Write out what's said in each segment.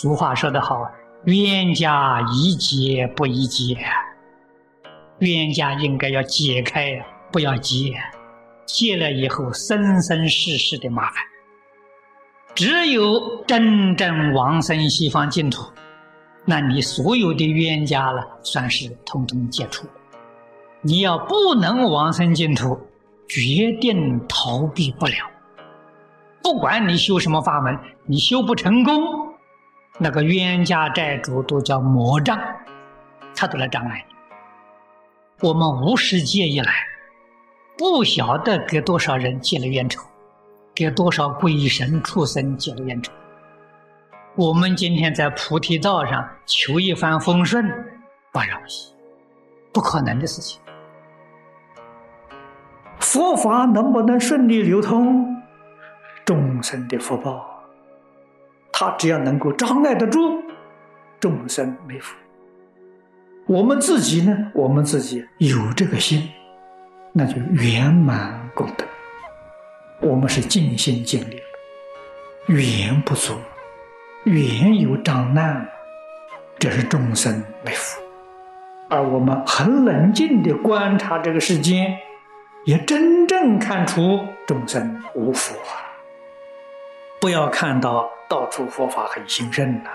俗话说得好，冤家宜解不宜结，冤家应该要解开，不要结，结了以后生生世世的麻烦。只有真正往生西方净土，那你所有的冤家了，算是通通解除。你要不能往生净土，决定逃避不了。不管你修什么法门，你修不成功，那个冤家债主都叫魔障，他都来障碍你。我们无始劫以来，不晓得给多少人结了冤仇，给多少鬼神畜生结了冤仇。我们今天在菩提道上求一番风顺，不容易，不可能的事情。佛法能不能顺利流通？众生的福报，他只要能够障碍得住，众生没福。我们自己呢？我们自己有这个心，那就圆满功德。我们是尽心尽力了，缘不足，缘有障难，这是众生没福。而我们很冷静的观察这个世间，也真正看出众生无福啊。不要看到到处佛法很兴盛呐，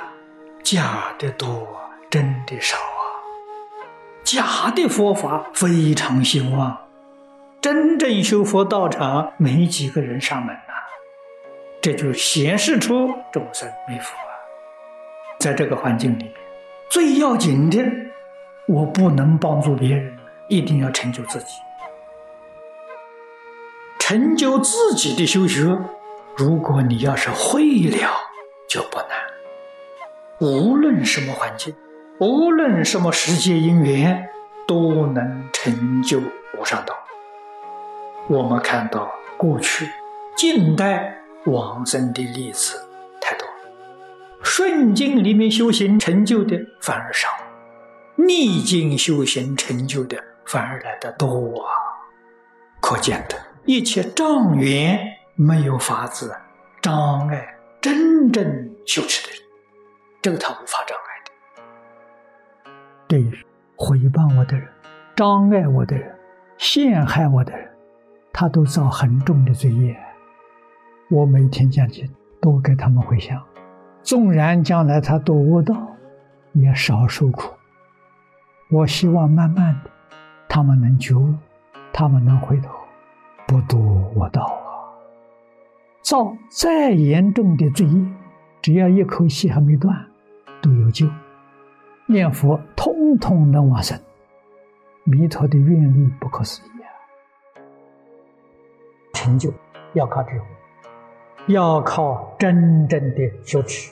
假的多，真的少啊。假的佛法非常兴旺，真正修佛道场没几个人上门呐。这就显示出众生没福啊。在这个环境里面，最要紧的，我不能帮助别人，一定要成就自己，成就自己的修学。如果你要是会了，就不难。无论什么环境，无论什么世界因缘，都能成就无上道。我们看到过去、近代往生的例子太多，顺境里面修行成就的反而少，逆境修行成就的反而来的多啊！可见的一切障缘。没有法子障碍真正修持的人，这个他无法障碍的。对于毁谤我的人、障碍我的人、陷害我的人，他都造很重的罪业。我每天讲经，都给他们回向。纵然将来他堕恶道，也少受苦。我希望慢慢的，他们能觉悟，他们能回头，不堕恶道。造再严重的罪业，只要一口气还没断，都有救。念佛通通能往生，弥陀的愿力不可思议啊！成就要靠智慧，要靠真正的修持。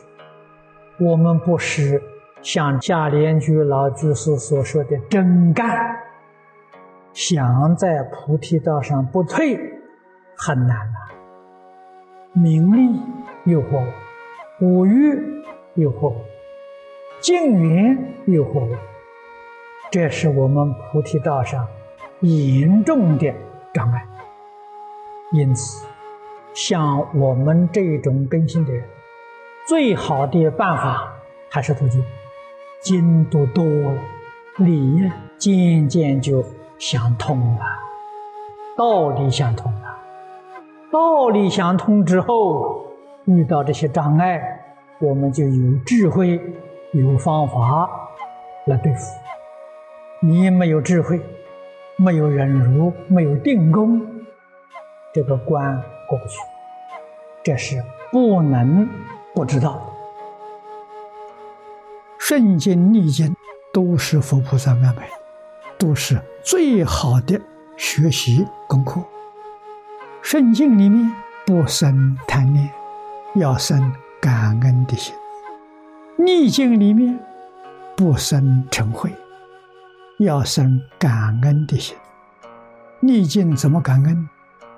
我们不是像夏莲居老居士所说的真干，想在菩提道上不退，很难啊。名利诱惑我，五欲诱惑我，境缘诱惑我，这是我们菩提道上严重的障碍。因此，像我们这种根性的人，最好的办法还是读经，经读多了，理渐渐就想通了，道理想通了。道理想通之后，遇到这些障碍，我们就有智慧、有方法来对付。你没有智慧，没有忍辱，没有定功，这个关过不去。这是不能不知道的。顺境逆境都是佛菩萨安排，都是最好的学习功课。顺境里面不生贪念，要生感恩的心；逆境里面不生嗔恚，要生感恩的心。逆境怎么感恩？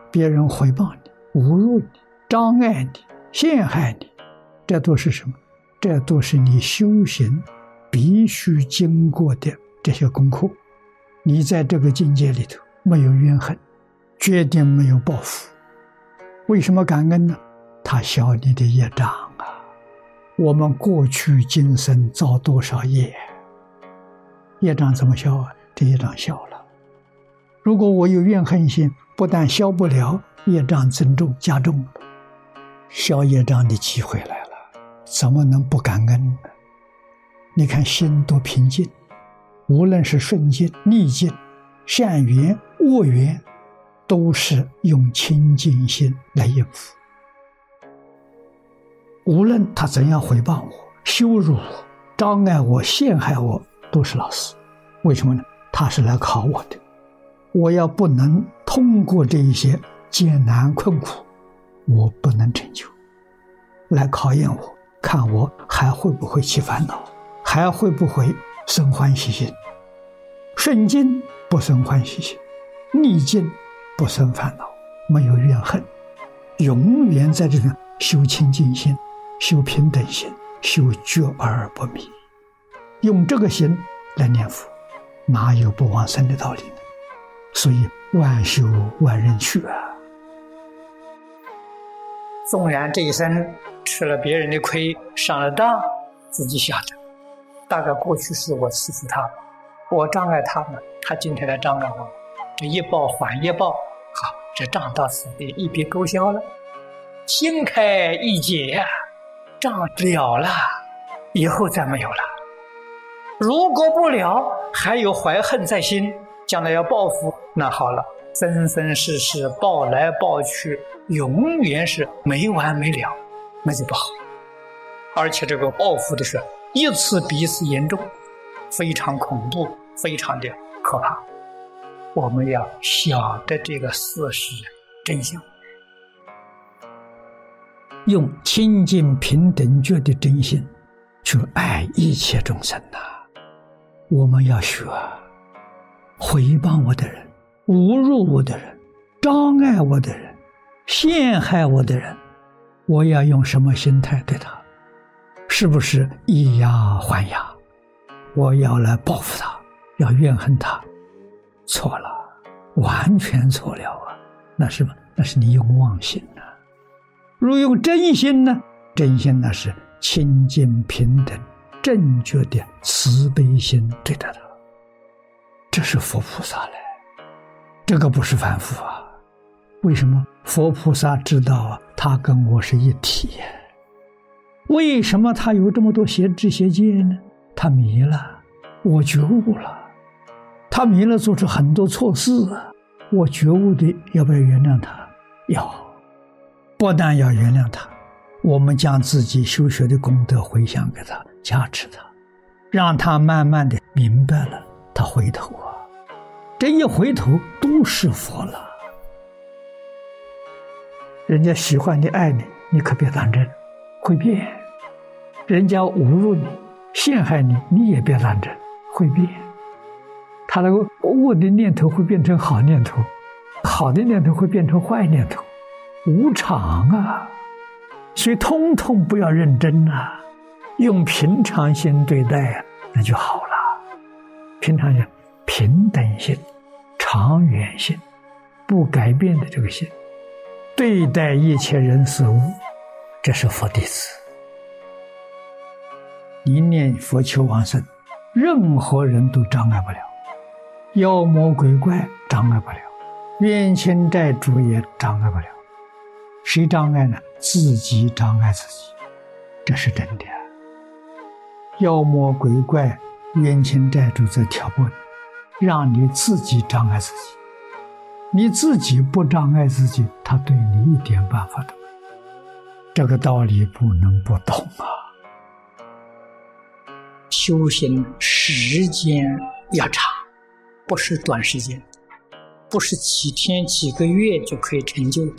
别人回报你、侮辱你、障碍你、陷害你，这都是什么？这都是你修行必须经过的这些功课。你在这个境界里头没有怨恨。决定没有报复，为什么感恩呢？他消你的业障啊！我们过去今生造多少业，业障怎么消啊？这业障消了。如果我有怨恨心，不但消不了，业障增重加重了。消业障的机会来了，怎么能不感恩呢？你看心多平静，无论是顺境逆境，善缘恶缘，都是用清净心来应付。无论他怎样回报我、羞辱我、障碍我、陷害我，都是老师。为什么呢？他是来考我的。我要不能通过这一些艰难困苦，我不能成就。来考验我，看我还会不会起烦恼，还会不会生欢喜心。顺境不生欢喜心，逆境不生烦恼，没有怨恨，永远在这种修清净心。修平等心，修觉而不迷，用这个心来念佛，哪有不往生的道理呢？所以万修万人去啊！纵然这一生吃了别人的亏，上了当，自己晓得，大概过去是我欺负他，我障碍他们，他今天来障碍我，这一报还一报，好，这账到此地一笔勾销了，心开意解。账了了，以后再没有了。如果不了，还有怀恨在心，将来要报复，那好了，生生世世报来报去，永远是没完没了，那就不好。而且这个报复的事，一次比一次严重，非常恐怖，非常的可怕。我们要晓得这个事实真相。用清净平等觉的真心去爱一切众生呐！我们要学，回报我的人、侮辱我的人、障碍我的人、陷害我的人，我要用什么心态对他？是不是以牙还牙？我要来报复他，要怨恨他？错了，完全错了啊！那是么？那是你用妄心呐！如用真心呢？真心那是清净平等、正觉的慈悲心对待他，这是佛菩萨嘞。这个不是凡夫啊。为什么佛菩萨知道？他跟我是一体。为什么他有这么多邪知邪见呢？他迷了，我觉悟了。他迷了，做出很多错事，我觉悟的，要不要原谅他？要。不但要原谅他，我们将自己修学的功德回向给他，加持他，让他慢慢的明白了，他回头啊，这一回头都是佛了。人家喜欢你、爱你，你可别当真，会变；人家侮辱你、陷害你，你也别当真，会变。他那个恶的念头会变成好念头，好的念头会变成坏念头。无常啊，所以通通不要认真啊，用平常心对待，那就好了。平常心、平等心、长远心、不改变的这个心，对待一切人事物，这是佛弟子。一念佛求往生，任何人都障碍不了，妖魔鬼怪障碍不了，冤亲债主也障碍不了。谁障碍呢？自己障碍自己，这是真的。妖魔鬼怪、冤亲债主在挑拨你，让你自己障碍自己。你自己不障碍自己，他对你一点办法都没有。这个道理不能不懂啊！修行时间要长，不是短时间，不是几天、几个月就可以成就的。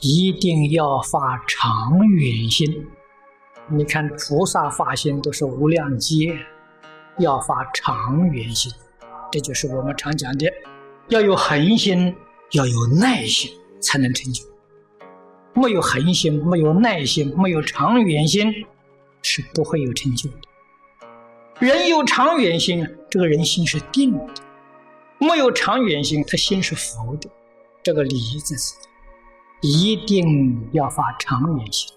一定要发长远心。你看菩萨发心都是无量劫，要发长远心，这就是我们常讲的，要有恒心，要有耐心，才能成就。没有恒心，没有耐心，没有长远心，是不会有成就的。人有长远心，这个人心是定的；没有长远心，他心是浮的。这个理字是。一定要发长远心。